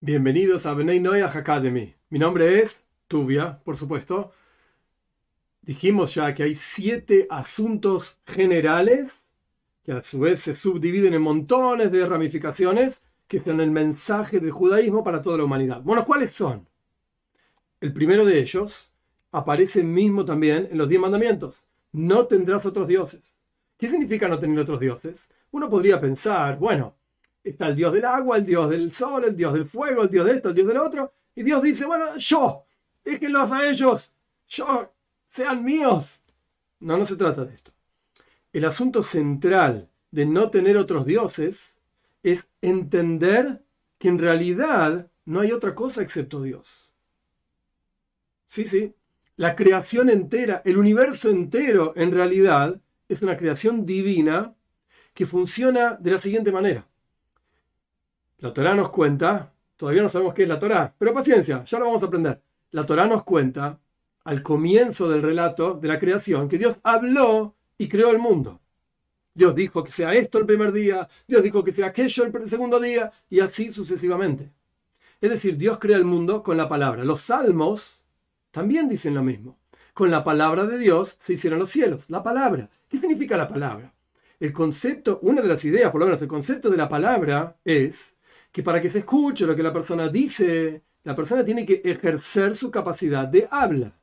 Bienvenidos a Benay Noyah Academy. Mi nombre es Tubia, por supuesto. Dijimos ya que hay siete asuntos generales que a su vez se subdividen en montones de ramificaciones que son el mensaje del judaísmo para toda la humanidad. Bueno, ¿cuáles son? El primero de ellos aparece mismo también en los diez mandamientos. No tendrás otros dioses. ¿Qué significa no tener otros dioses? Uno podría pensar, bueno, Está el dios del agua, el dios del sol, el dios del fuego, el dios de esto, el dios del otro. Y Dios dice, bueno, yo, déjenlos a ellos, yo, sean míos. No, no se trata de esto. El asunto central de no tener otros dioses es entender que en realidad no hay otra cosa excepto Dios. Sí, sí. La creación entera, el universo entero, en realidad, es una creación divina que funciona de la siguiente manera. La Torah nos cuenta, todavía no sabemos qué es la Torah, pero paciencia, ya lo vamos a aprender. La Torah nos cuenta, al comienzo del relato de la creación, que Dios habló y creó el mundo. Dios dijo que sea esto el primer día, Dios dijo que sea aquello el segundo día, y así sucesivamente. Es decir, Dios crea el mundo con la palabra. Los salmos también dicen lo mismo. Con la palabra de Dios se hicieron los cielos. La palabra. ¿Qué significa la palabra? El concepto, una de las ideas, por lo menos el concepto de la palabra es que para que se escuche lo que la persona dice, la persona tiene que ejercer su capacidad de habla.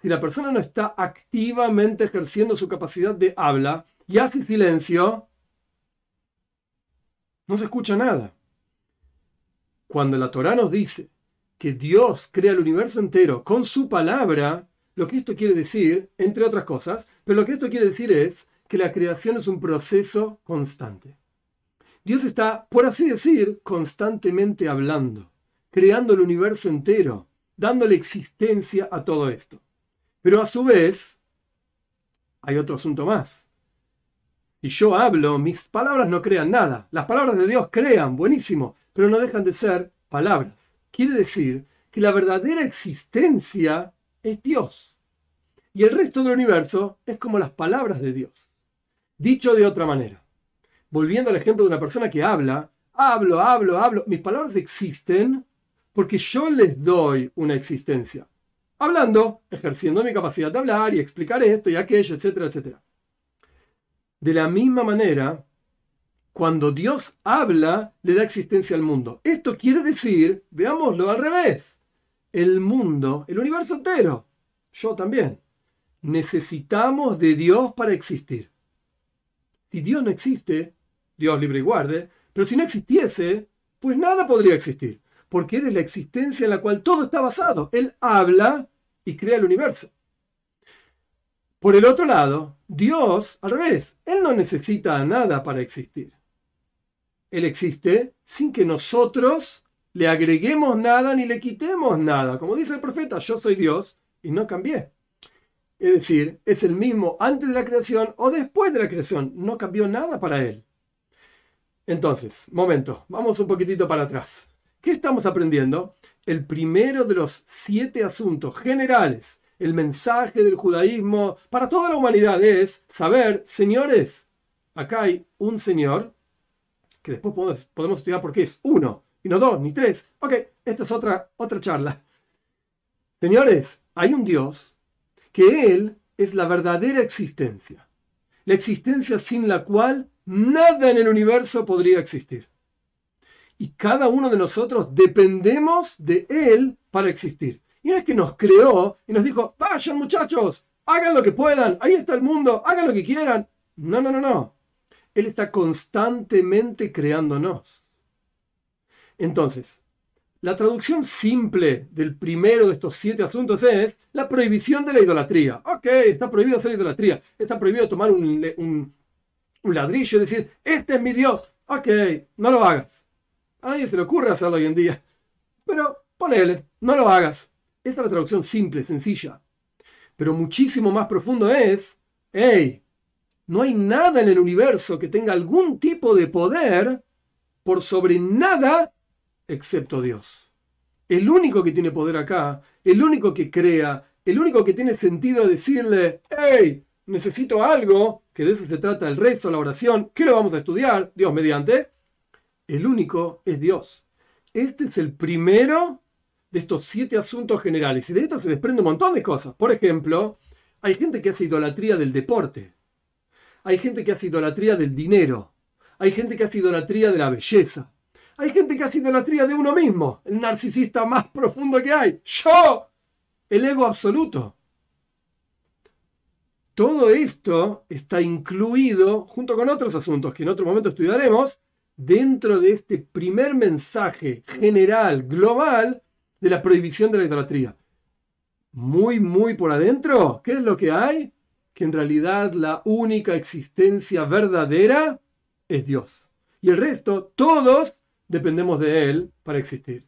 Si la persona no está activamente ejerciendo su capacidad de habla y hace silencio, no se escucha nada. Cuando la Torah nos dice que Dios crea el universo entero con su palabra, lo que esto quiere decir, entre otras cosas, pero lo que esto quiere decir es que la creación es un proceso constante. Dios está, por así decir, constantemente hablando, creando el universo entero, dándole existencia a todo esto. Pero a su vez, hay otro asunto más. Si yo hablo, mis palabras no crean nada. Las palabras de Dios crean, buenísimo, pero no dejan de ser palabras. Quiere decir que la verdadera existencia es Dios. Y el resto del universo es como las palabras de Dios. Dicho de otra manera, volviendo al ejemplo de una persona que habla, hablo, hablo, hablo, mis palabras existen porque yo les doy una existencia. Hablando, ejerciendo mi capacidad de hablar y explicar esto y aquello, etcétera, etcétera. De la misma manera, cuando Dios habla, le da existencia al mundo. Esto quiere decir, veámoslo al revés, el mundo, el universo entero, yo también, necesitamos de Dios para existir. Si Dios no existe, Dios libre y guarde, pero si no existiese, pues nada podría existir, porque Él es la existencia en la cual todo está basado. Él habla y crea el universo. Por el otro lado, Dios, al revés, Él no necesita nada para existir. Él existe sin que nosotros le agreguemos nada ni le quitemos nada. Como dice el profeta, yo soy Dios y no cambié. Es decir, es el mismo antes de la creación o después de la creación. No cambió nada para Él. Entonces, momento, vamos un poquitito para atrás. ¿Qué estamos aprendiendo? El primero de los siete asuntos generales, el mensaje del judaísmo para toda la humanidad es saber, señores, acá hay un señor, que después podemos, podemos estudiar por qué es uno, y no dos, ni tres. Ok, esto es otra, otra charla. Señores, hay un Dios que Él es la verdadera existencia. La existencia sin la cual Nada en el universo podría existir. Y cada uno de nosotros dependemos de Él para existir. Y no es que nos creó y nos dijo, vayan muchachos, hagan lo que puedan, ahí está el mundo, hagan lo que quieran. No, no, no, no. Él está constantemente creándonos. Entonces, la traducción simple del primero de estos siete asuntos es la prohibición de la idolatría. Ok, está prohibido hacer idolatría, está prohibido tomar un, ladrillo y decir, este es mi Dios. Ok, no lo hagas. A nadie se le ocurre hacerlo hoy en día. Pero ponele, no lo hagas. Esta es la traducción simple, sencilla. Pero muchísimo más profundo es, hey, no hay nada en el universo que tenga algún tipo de poder por sobre nada excepto Dios. El único que tiene poder acá, el único que crea, el único que tiene sentido decirle, hey, necesito algo, que de eso se trata el rezo, la oración, ¿qué lo vamos a estudiar? Dios mediante. El único es Dios. Este es el primero de estos siete asuntos generales. Y de esto se desprende un montón de cosas. Por ejemplo, hay gente que hace idolatría del deporte. Hay gente que hace idolatría del dinero. Hay gente que hace idolatría de la belleza. Hay gente que hace idolatría de uno mismo. El narcisista más profundo que hay. Yo. El ego absoluto. Todo esto está incluido, junto con otros asuntos que en otro momento estudiaremos, dentro de este primer mensaje general, global, de la prohibición de la idolatría. Muy, muy por adentro, ¿qué es lo que hay? Que en realidad la única existencia verdadera es Dios. Y el resto, todos, dependemos de Él para existir.